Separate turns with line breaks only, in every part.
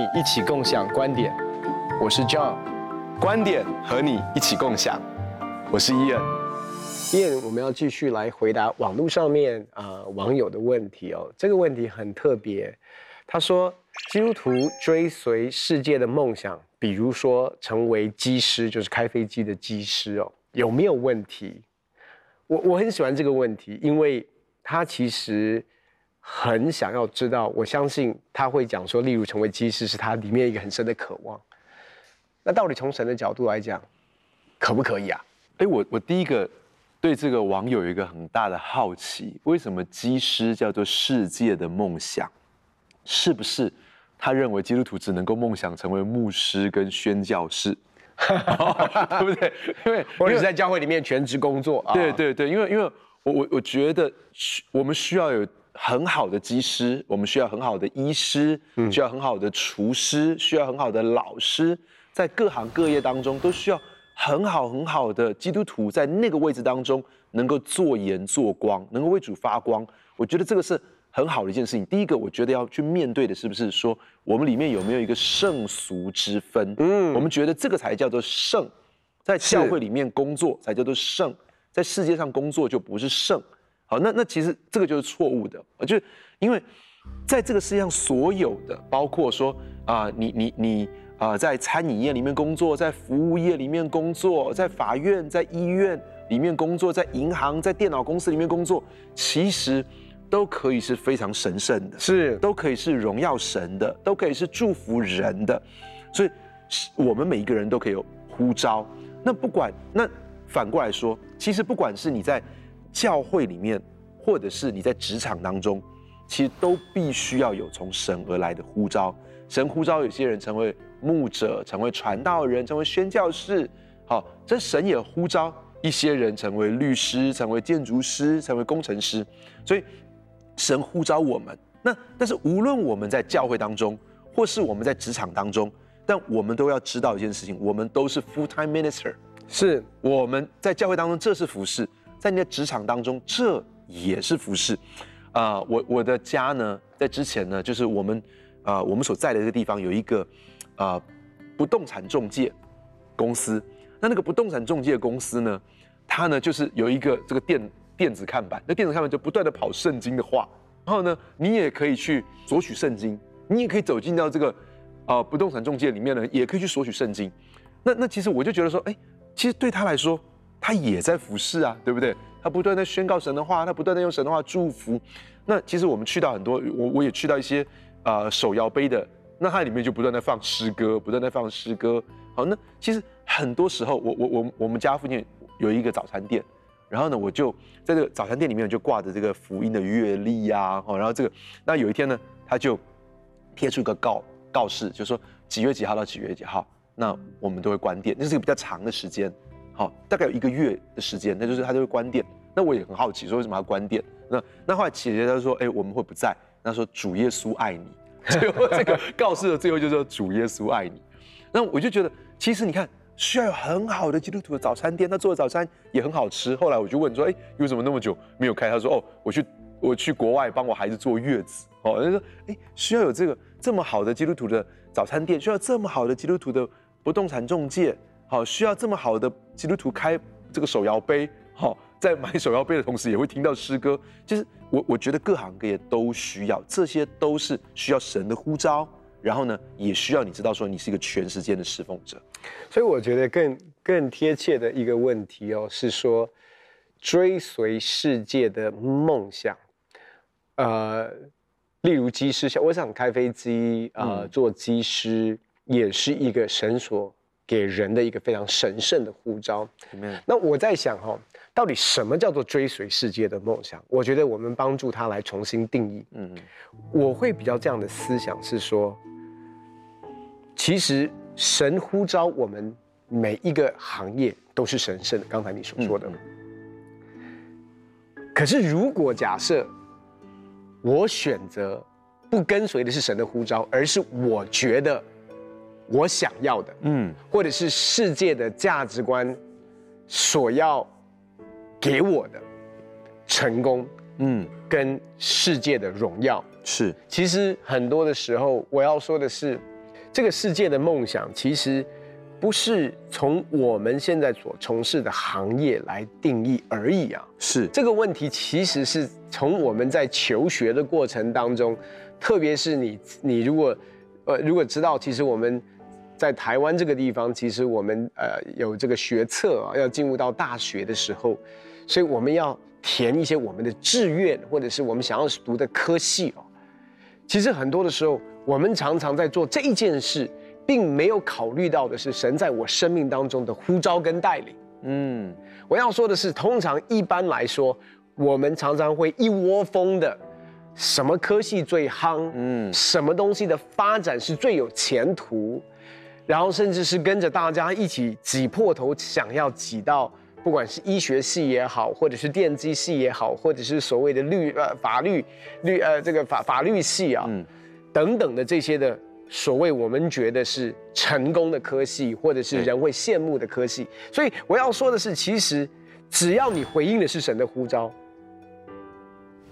你一起共享观点，我是 John，
观点和你一起共享，我是 Ian。
Ian，我们要继续来回答网络上面啊、网友的问题哦。这个问题很特别，他说基督徒追随世界的梦想，比如说成为机师，就是开飞机的机师哦，有没有问题？我我很喜欢这个问题，因为他其实。很想要知道，我相信他会讲说，例如成为机师是他里面一个很深的渴望。那到底从神的角度来讲，可不可以啊？
哎，我我第一个对这个网友有一个很大的好奇，为什么机师叫做世界的梦想？是不是他认为基督徒只能够梦想成为牧师跟宣教士？对不对？因为
或者是在教会里面全职工作。
对对对，因为因为我我我觉得我们需要有。很好的技师，我们需要很好的医师，需要很好的厨师，需要很好的老师，在各行各业当中都需要很好很好的基督徒，在那个位置当中能够做盐做光，能够为主发光。我觉得这个是很好的一件事情。第一个，我觉得要去面对的是不是说我们里面有没有一个圣俗之分？嗯，我们觉得这个才叫做圣，在教会里面工作才叫做圣，在世界上工作就不是圣。好，那那其实这个就是错误的，就是因为在这个世界上所有的，包括说啊、呃，你你你啊、呃，在餐饮业里面工作，在服务业里面工作，在法院、在医院里面工作，在银行、在电脑公司里面工作，其实都可以是非常神圣的，
是
都可以是荣耀神的，都可以是祝福人的，所以我们每一个人都可以有呼召。那不管那反过来说，其实不管是你在。教会里面，或者是你在职场当中，其实都必须要有从神而来的呼召。神呼召有些人成为牧者，成为传道人，成为宣教士。好，这神也呼召一些人成为律师，成为建筑师，成为工程师。所以神呼召我们。那但是无论我们在教会当中，或是我们在职场当中，但我们都要知道一件事情：我们都是 full-time minister。
是
我们在教会当中，这是服事。在你的职场当中，这也是服饰。啊、我我的家呢，在之前呢，就是我们，啊、我们所在的这个地方有一个，啊、不动产中介公司。那那个不动产中介公司呢，它呢就是有一个这个电电子看板，那电子看板就不断的跑圣经的话，然后呢，你也可以去索取圣经，你也可以走进到这个，啊、呃，不动产中介里面呢，也可以去索取圣经。那那其实我就觉得说，哎，其实对他来说。他也在服侍啊，对不对？他不断在宣告神的话，他不断在用神的话祝福。那其实我们去到很多，我我也去到一些、呃、手摇杯的，那它里面就不断在放诗歌，不断在放诗歌。好，那其实很多时候，我我我我们家附近有一个早餐店，然后呢，我就在这个早餐店里面就挂着这个福音的月历呀，然后这个，那有一天呢，他就贴出一个告告示，就说几月几号到几月几号，那我们都会关店，那是一个比较长的时间。好，大概有一个月的时间，那就是他就会关店。那我也很好奇，说为什么要关店？那那后来姐姐她就说，哎，我们会不在。那说主耶稣爱你，最后这个告示的最后就说主耶稣爱你。那我就觉得，其实你看，需要有很好的基督徒的早餐店，他做的早餐也很好吃。后来我就问说，哎，为什么那么久没有开？他说，哦，我去我去国外帮我孩子坐月子。哦，他说，哎，需要有这个这么好的基督徒的早餐店，需要这么好的基督徒的不动产中介。好，需要这么好的基督徒开这个手摇杯，好，在买手摇杯的同时也会听到诗歌。其实我我觉得各行各业都需要，这些都是需要神的呼召，然后呢，也需要你知道说你是一个全时间的侍奉者。
所以我觉得更更贴切的一个问题哦，是说追随世界的梦想，呃，例如机师，像我想开飞机，呃，做机师也是一个神所。给人的一个非常神圣的呼召。那我在想哈，到底什么叫做追随世界的梦想？我觉得我们帮助他来重新定义。嗯，我会比较这样的思想是说，其实神呼召我们每一个行业都是神圣的。刚才你所说的。可是如果假设我选择不跟随的是神的呼召，而是我觉得。我想要的，嗯，或者是世界的价值观所要给我的成功，嗯，跟世界的荣耀
是。
其实很多的时候，我要说的是，这个世界的梦想其实不是从我们现在所从事的行业来定义而已啊。
是
这个问题，其实是从我们在求学的过程当中，特别是你你如果呃如果知道，其实我们在台湾这个地方，其实我们呃有这个学测啊，要进入到大学的时候，所以我们要填一些我们的志愿，或者是我们想要读的科系哦。其实很多的时候，我们常常在做这一件事，并没有考虑到的是神在我生命当中的呼召跟带领。嗯，我要说的是，通常一般来说，我们常常会一窝蜂的，什么科系最夯，嗯，什么东西的发展是最有前途，然后甚至是跟着大家一起挤破头，想要挤到。不管是医学系也好，或者是电机系也好，或者是所谓的律呃法律律呃这个法法律系啊，嗯，等等的这些的所谓我们觉得是成功的科系，或者是人会羡慕的科系。所以我要说的是，其实只要你回应的是神的呼召，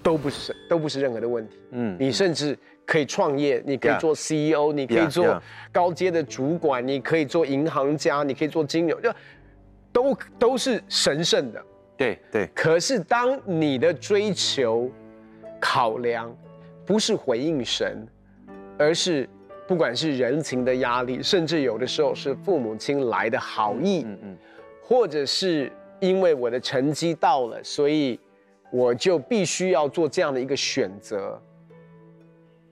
都不是，都不是任何的问题。嗯，你甚至可以创业，你可以做 CEO，你可以做高阶的主管，你可以做银行家，你可以做金融就。都都是神圣的，
对对。
可是当你的追求、考量不是回应神，而是不管是人情的压力，甚至有的时候是父母亲来的好意，嗯嗯，或者是因为我的成绩到了，所以我就必须要做这样的一个选择。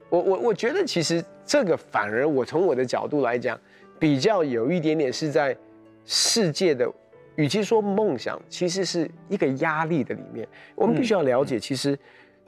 我我我觉得其实这个反而我从我的角度来讲，比较有一点点是在世界的。与其说梦想，其实是一个压力的里面。我们必须要了解，其实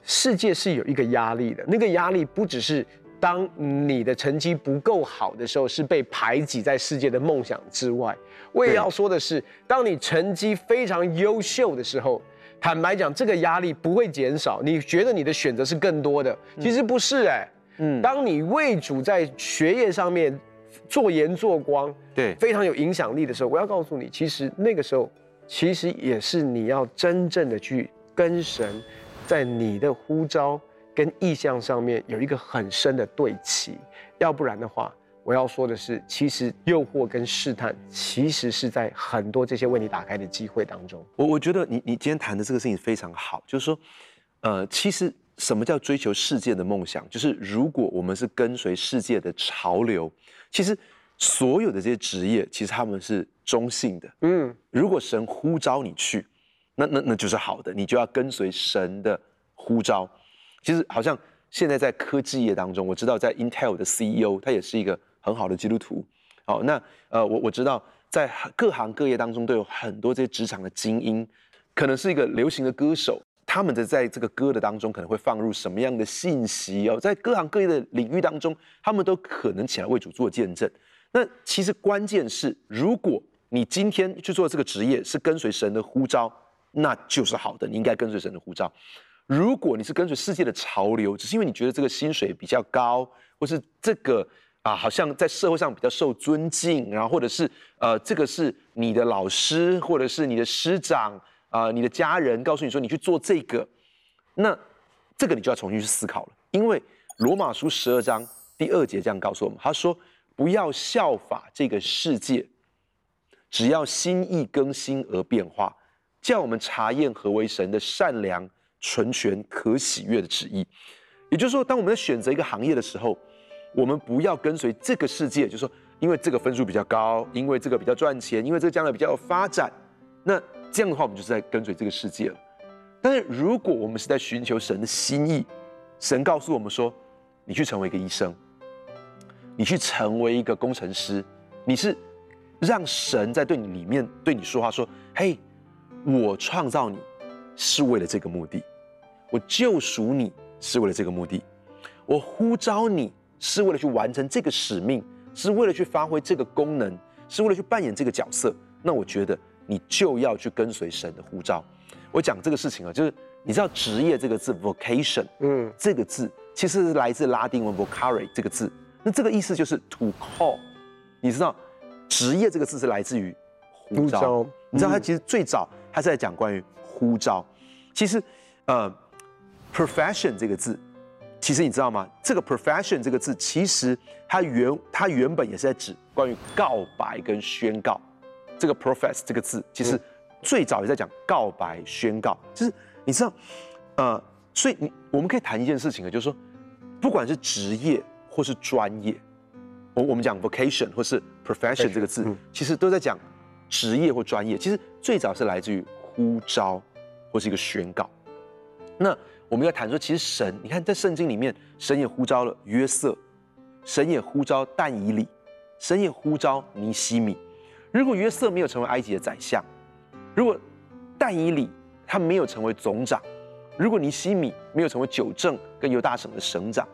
世界是有一个压力的。那个压力不只是当你的成绩不够好的时候，是被排挤在世界的梦想之外。我也要说的是，当你成绩非常优秀的时候，坦白讲，这个压力不会减少。你觉得你的选择是更多的，其实不是哎。嗯，当你为主在学业上面。做盐做光，
对，
非常有影响力的时候，我要告诉你，其实那个时候，其实也是你要真正的去跟神，在你的呼召跟意向上面有一个很深的对齐，要不然的话，我要说的是，其实诱惑跟试探，其实是在很多这些为你打开的机会当中。
我我觉得你你今天谈的这个事情非常好，就是说，呃，其实什么叫追求世界的梦想？就是如果我们是跟随世界的潮流。其实，所有的这些职业，其实他们是中性的。嗯，如果神呼召你去，那那那就是好的，你就要跟随神的呼召。其实，好像现在在科技业当中，我知道在 Intel 的 CEO，他也是一个很好的基督徒。好，那呃，我我知道在各行各业当中都有很多这些职场的精英，可能是一个流行的歌手。他们的在这个歌的当中可能会放入什么样的信息哦？在各行各业的领域当中，他们都可能起来为主做见证。那其实关键是，如果你今天去做这个职业是跟随神的呼召，那就是好的，你应该跟随神的呼召。如果你是跟随世界的潮流，只是因为你觉得这个薪水比较高，或是这个啊好像在社会上比较受尊敬，然后或者是呃这个是你的老师或者是你的师长。啊、你的家人告诉你说你去做这个，那这个你就要重新去思考了。因为罗马书十二章第二节这样告诉我们，他说不要效法这个世界，只要心意更新而变化，叫我们查验何为神的善良、纯全、可喜悦的旨意。也就是说，当我们在选择一个行业的时候，我们不要跟随这个世界，就是说因为这个分数比较高，因为这个比较赚钱，因为这个将来比较有发展，那。这样的话，我们就是在跟随这个世界了。但是，如果我们是在寻求神的心意，神告诉我们说：“你去成为一个医生，你去成为一个工程师，你是让神在对你里面对你说话，说：‘嘿，我创造你是为了这个目的，我救赎你是为了这个目的，我呼召你是为了去完成这个使命，是为了去发挥这个功能，是为了去扮演这个角色。’那我觉得。”你就要去跟随神的呼召。我讲这个事情啊，就是你知道“职业”这个字 “vocation”，嗯，这个字其实是来自拉丁文 “vocare” 这个字。那这个意思就是 “to call”。你知道“职业”这个字是来自于呼召。你知道它其实最早它是在讲关于呼召。其实，呃，“profession” 这个字其实你知道吗？这个 profession 这个字，其实它原它原本也是在指关于告白跟宣告。这个 profess 这个字，其实最早也在讲告白宣告。就是你知道，呃，所以你我们可以谈一件事情啊，就是说，不管是职业或是专业，我我们讲 vocation 或是 profession 这个字，其实都在讲职业或专业。其实最早是来自于呼召或是一个宣告。那我们要谈说，其实神，你看在圣经里面，神也呼召了约瑟，神也呼召但以理，神也呼召尼西米。如果约瑟没有成为埃及的宰相，如果但以理他没有成为总长，如果尼西米没有成为九正跟犹大省的省长，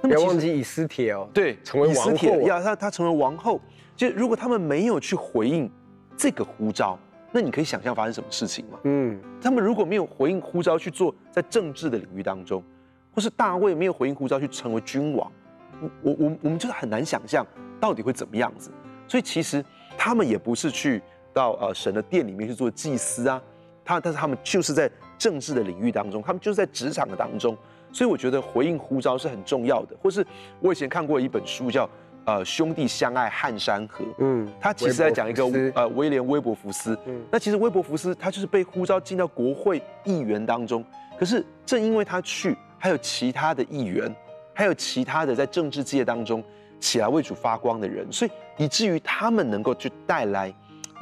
那么不要忘记以斯帖哦，
对，
成为王后，
要他他成为王后，就如果他们没有去回应这个呼召。那你可以想象发生什么事情吗？嗯，他们如果没有回应呼召去做在政治的领域当中，或是大卫没有回应呼召去成为君王，我我我们就是很难想象到底会怎么样子。所以其实他们也不是去到呃神的殿里面去做祭司啊，他但是他们就是在政治的领域当中，他们就是在职场的当中。所以我觉得回应呼召是很重要的。或是我以前看过一本书叫。呃，兄弟相爱汉山河。嗯，他其实在讲一个呃威廉威伯福斯。嗯，那其实威伯福斯他就是被呼召进到国会议员当中，可是正因为他去，还有其他的议员，还有其他的在政治界当中起来为主发光的人，所以以至于他们能够去带来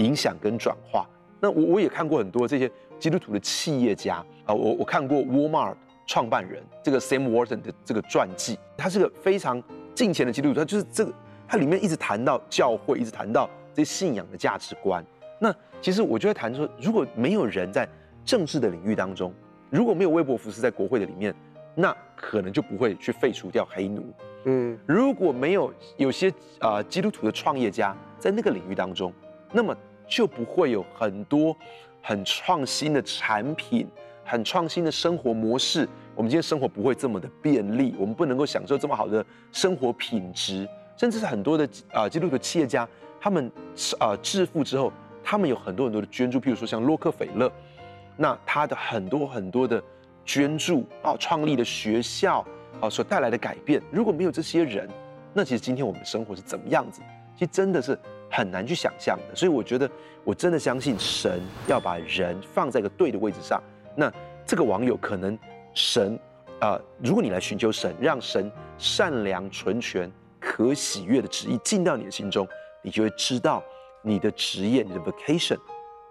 影响跟转化。那我我也看过很多这些基督徒的企业家啊，我我看过沃尔玛创办人这个 Sam Walton 的这个传记，他是个非常。敬虔的基督徒，他就是这个，他里面一直谈到教会，一直谈到这些信仰的价值观。那其实我就会谈说，如果没有人在政治的领域当中，如果没有威博福斯在国会的里面，那可能就不会去废除掉黑奴。嗯，如果没有有些啊、呃、基督徒的创业家在那个领域当中，那么就不会有很多很创新的产品，很创新的生活模式。我们今天生活不会这么的便利，我们不能够享受这么好的生活品质，甚至是很多的啊基督徒企业家，他们啊致富之后，他们有很多很多的捐助，譬如说像洛克菲勒，那他的很多很多的捐助啊，创立的学校啊所带来的改变，如果没有这些人，那其实今天我们的生活是怎么样子？其实真的是很难去想象的。所以我觉得，我真的相信神要把人放在一个对的位置上，那这个网友可能。神，啊、呃，如果你来寻求神，让神善良、纯全、可喜悦的旨意进到你的心中，你就会知道你的职业、你的 vocation，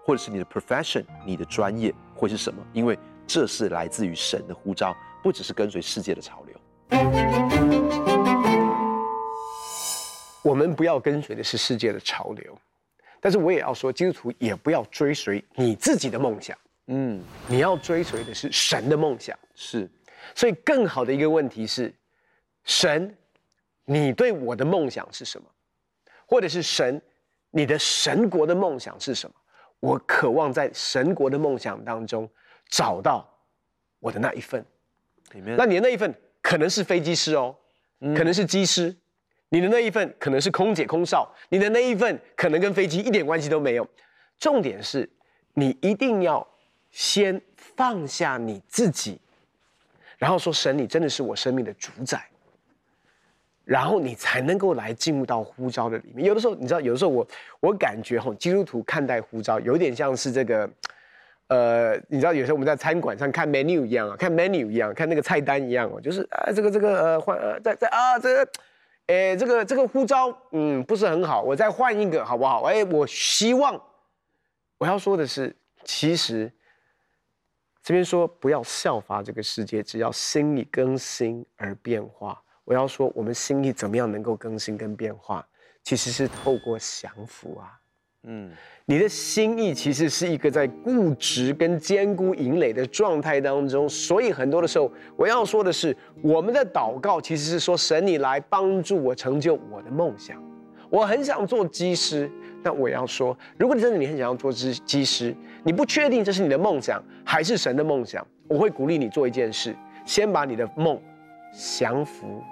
或者是你的 profession、你的专业会是什么，因为这是来自于神的呼召，不只是跟随世界的潮流。
我们不要跟随的是世界的潮流，但是我也要说，基督徒也不要追随你自己的梦想。嗯，你要追随的是神的梦想，
是，
所以更好的一个问题是，神，你对我的梦想是什么？或者是神，你的神国的梦想是什么？我渴望在神国的梦想当中找到我的那一份。那你的那一份可能是飞机师哦，嗯、可能是机师，你的那一份可能是空姐空少，你的那一份可能跟飞机一点关系都没有。重点是，你一定要。先放下你自己，然后说神，你真的是我生命的主宰，然后你才能够来进入到呼召的里面。有的时候，你知道，有的时候我我感觉吼，基督徒看待呼召有点像是这个，呃，你知道，有时候我们在餐馆上看 menu 一样啊，看 menu 一样，看那个菜单一样哦，就是啊，这个这个呃换呃在在啊这个，哎这个这个呼召嗯不是很好，我再换一个好不好？哎，我希望我要说的是，其实。这边说不要效法这个世界，只要心意更新而变化。我要说，我们心意怎么样能够更新跟变化？其实是透过降服啊。嗯，你的心意其实是一个在固执跟坚固营垒的状态当中，所以很多的时候，我要说的是，我们的祷告其实是说，神你来帮助我成就我的梦想。我很想做机师。那我要说，如果你真的你很想要做机机师，你不确定这是你的梦想还是神的梦想，我会鼓励你做一件事，先把你的梦降服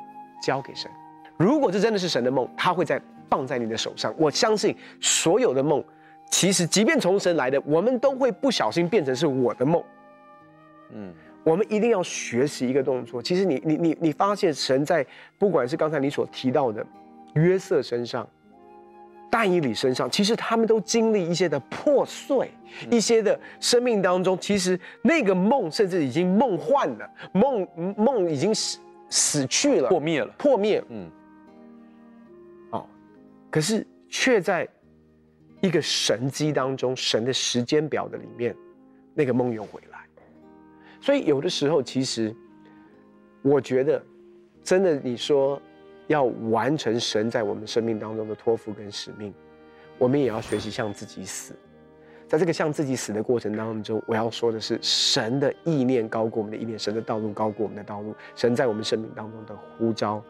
交给神。如果这真的是神的梦，他会在放在你的手上。我相信所有的梦，其实即便从神来的，我们都会不小心变成是我的梦。嗯，我们一定要学习一个动作。其实你你你你发现神在不管是刚才你所提到的约瑟身上、但以理身上，其实他们都经历一些的破碎，一些的生命当中，其实那个梦甚至已经梦幻了，梦梦已经死死去了，
破灭了，
破灭。
嗯，
哦，可是却在一个神机当中，神的时间表的里面，那个梦又回来。所以有的时候，其实我觉得，真的你说要完成神在我们生命当中的托付跟使命，我们也要学习向自己死。在这个向自己死的过程当中，我要说的是，神的意念高过我们的意念，神的道路高过我们的道路，神在我们生命当中的呼召，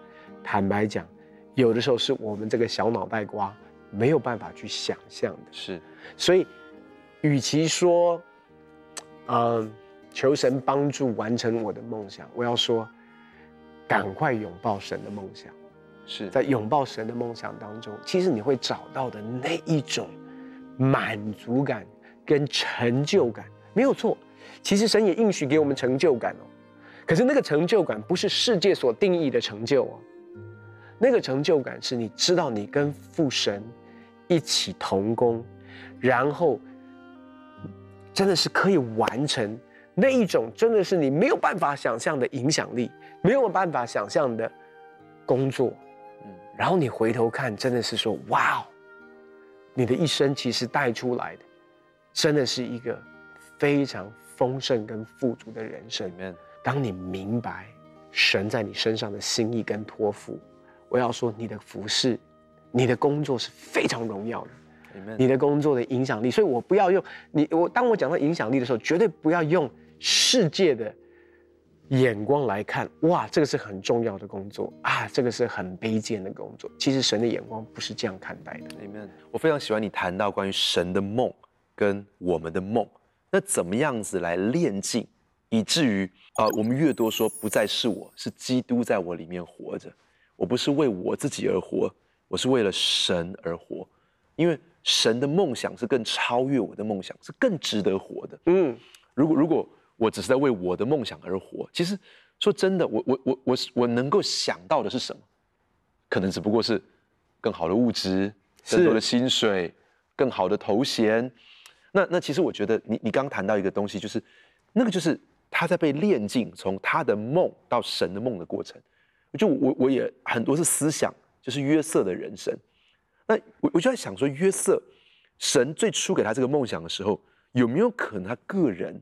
坦白讲，有的时候是我们这个小脑袋瓜没有办法去想象的。
是，
所以，与其说，嗯。求神帮助完成我的梦想。我要说，赶快拥抱神的梦想。
是
在拥抱神的梦想当中，其实你会找到的那一种满足感跟成就感，没有错。其实神也应许给我们成就感哦。可是那个成就感不是世界所定义的成就哦。那个成就感是你知道你跟父神一起同工，然后真的是可以完成。那一种真的是你没有办法想象的影响力，没有办法想象的工作，然后你回头看，真的是说，哇哦，你的一生其实带出来的，真的是一个非常丰盛跟富足的人生。当你明白神在你身上的心意跟托付，我要说，你的服饰，你的工作是非常荣耀的。你的工作的影响力，所以我不要用你我。当我讲到影响力的时候，绝对不要用世界的眼光来看。哇，这个是很重要的工作啊，这个是很卑贱的工作。其实神的眼光不是这样看待的。
Amen。我非常喜欢你谈到关于神的梦跟我们的梦，那怎么样子来炼净，以至于啊、呃，我们越多说不再是我，是基督在我里面活着。我不是为我自己而活，我是为了神而活，因为。神的梦想是更超越我的梦想，是更值得活的。嗯，如果如果我只是在为我的梦想而活，其实说真的，我我我我我能够想到的是什么？可能只不过是更好的物质、更多的薪水、更好的头衔。那那其实我觉得你，你你刚谈到一个东西，就是那个就是他在被炼净，从他的梦到神的梦的过程。就我我也很多是思想，就是约瑟的人生。那我我就在想说，约瑟，神最初给他这个梦想的时候，有没有可能他个人，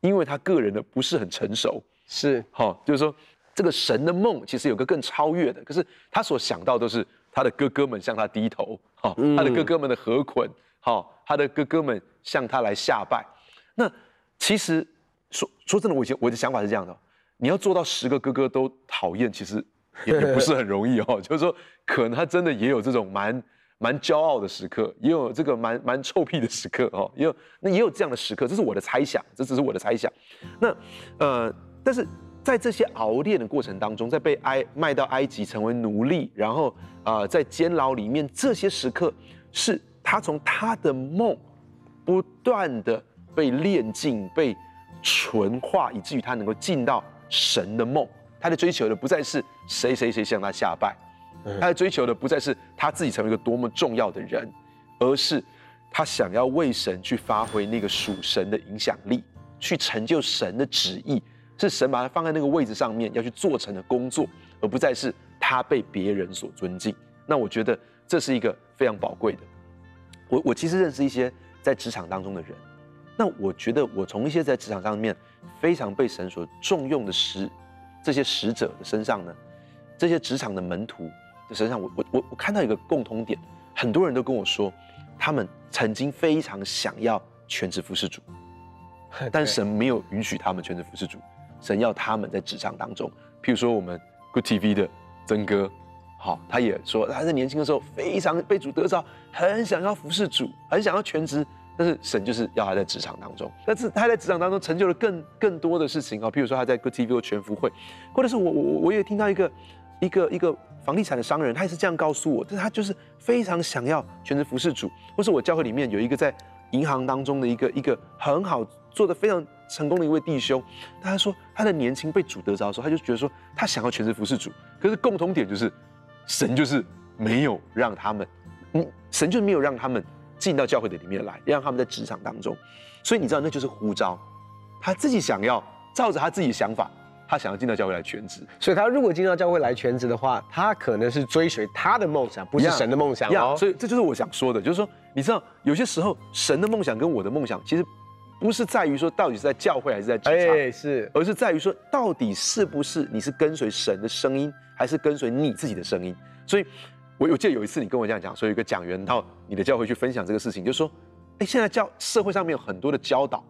因为他个人的不是很成熟，
是
好，就是说这个神的梦其实有个更超越的，可是他所想到都是他的哥哥们向他低头，好，他的哥哥们的合捆，好，他的哥哥们向他来下拜。那其实说说真的，我以前我的想法是这样的，你要做到十个哥哥都讨厌，其实。也也不是很容易哦，就是说，可能他真的也有这种蛮蛮骄傲的时刻，也有这个蛮蛮臭屁的时刻哦，也有那也有这样的时刻，这是我的猜想，这只是我的猜想。那呃，但是在这些熬炼的过程当中，在被埃卖到埃及成为奴隶，然后啊、呃，在监牢里面，这些时刻是他从他的梦不断的被炼净、被纯化，以至于他能够进到神的梦。他的追求的不再是谁谁谁向他下拜，他追求的不再是他自己成为一个多么重要的人，而是他想要为神去发挥那个属神的影响力，去成就神的旨意，是神把他放在那个位置上面要去做成的工作，而不再是他被别人所尊敬。那我觉得这是一个非常宝贵的。我我其实认识一些在职场当中的人，那我觉得我从一些在职场上面非常被神所重用的使。这些使者的身上呢，这些职场的门徒的身上，我我我我看到一个共同点，很多人都跟我说，他们曾经非常想要全职服侍主，但神没有允许他们全职服侍主，神要他们在职场当中，譬如说我们 Good TV 的曾哥，好，他也说他在年轻的时候非常被主得着，很想要服侍主，很想要全职。但是神就是要他在职场当中，但是他在职场当中成就了更更多的事情啊，譬如说他在 Good TV 全福会，或者是我我我也听到一个一个一个房地产的商人，他也是这样告诉我，但他就是非常想要全职服侍主，或是我教会里面有一个在银行当中的一个一个很好做的非常成功的一位弟兄，他说他的年轻被主得着的时候，他就觉得说他想要全职服侍主，可是共同点就是神就是没有让他们，嗯，神就是没有让他们进到教会的里面来，让他们在职场当中，所以你知道那就是呼召，他自己想要照着他自己的想法。他想要进到教会来全职，
所以他如果进到教会来全职的话，他可能是追随他的梦想，不是神的梦想哦。
所以这就是我想说的，就是说，你知道，有些时候神的梦想跟我的梦想，其实不是在于说到底是在教会还是在职场，
哎，是，
而是在于说到底是不是你是跟随神的声音，还是跟随你自己的声音。所以，我我记得有一次你跟我这样讲，说有一个讲员到你的教会去分享这个事情，就是说，哎，现在教社会上面有很多的教导，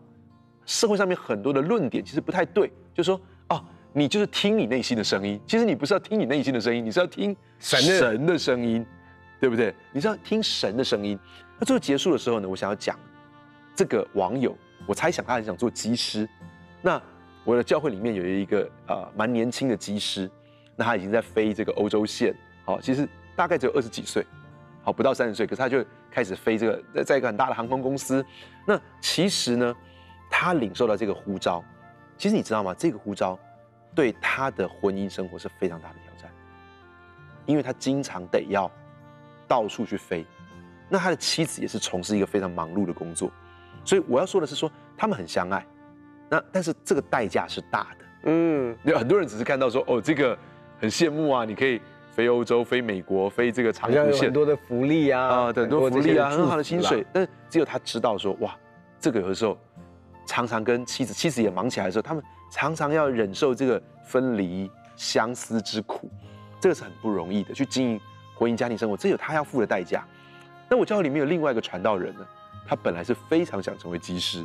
社会上面很多的论点其实不太对，就是说。哦，你就是听你内心的声音。其实你不是要听你内心的声音，你是要听神的声音，对不对？你是要听神的声音。那最后结束的时候呢，我想要讲这个网友，我猜想他很想做机师。那我的教会里面有一个呃蛮年轻的机师，那他已经在飞这个欧洲线，好，其实大概只有二十几岁，好，不到三十岁，可是他就开始飞这个在在一个很大的航空公司。那其实呢，他领受到这个呼召。其实你知道吗？这个呼召对他的婚姻生活是非常大的挑战，因为他经常得要到处去飞。那他的妻子也是从事一个非常忙碌的工作，所以我要说的是说，他们很相爱。那但是这个代价是大的。嗯，有很多人只是看到说，哦，这个很羡慕啊，你可以飞欧洲、飞美国、飞这个长途线，
很多的福利啊，啊，
很多福利啊，很好的薪水。但是只有他知道说，哇，这个有的时候。常常跟妻子，妻子也忙起来的时候，他们常常要忍受这个分离、相思之苦，这个是很不容易的。去经营婚姻家庭生活，这有他要付的代价。那我教会里面有另外一个传道人呢，他本来是非常想成为机师，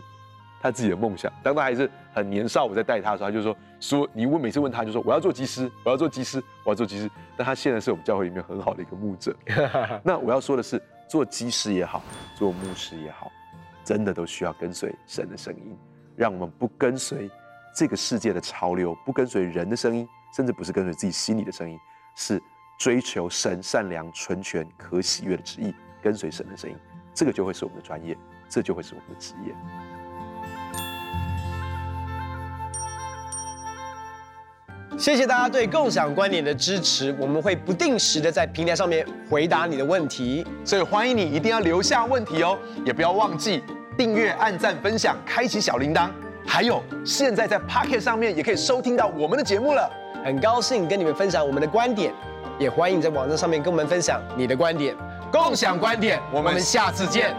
他自己的梦想。当他还是很年少，我在带他的时候，他就说：说你问，每次问他就说我要做机师，我要做机师，我要做机师。但他现在是我们教会里面很好的一个牧者。那我要说的是，做机师也好，做牧师也好。真的都需要跟随神的声音，让我们不跟随这个世界的潮流，不跟随人的声音，甚至不是跟随自己心里的声音，是追求神善良、纯全、可喜悦的旨意，跟随神的声音，这个就会是我们的专业，这就会是我们的职业。
谢谢大家对共享观点的支持，我们会不定时的在平台上面回答你的问题，
所以欢迎你一定要留下问题哦，也不要忘记订阅、按赞、分享、开启小铃铛，还有现在在 Pocket 上面也可以收听到我们的节目了。
很高兴跟你们分享我们的观点，也欢迎在网站上面跟我们分享你的观点，
共享观点，我们下次见。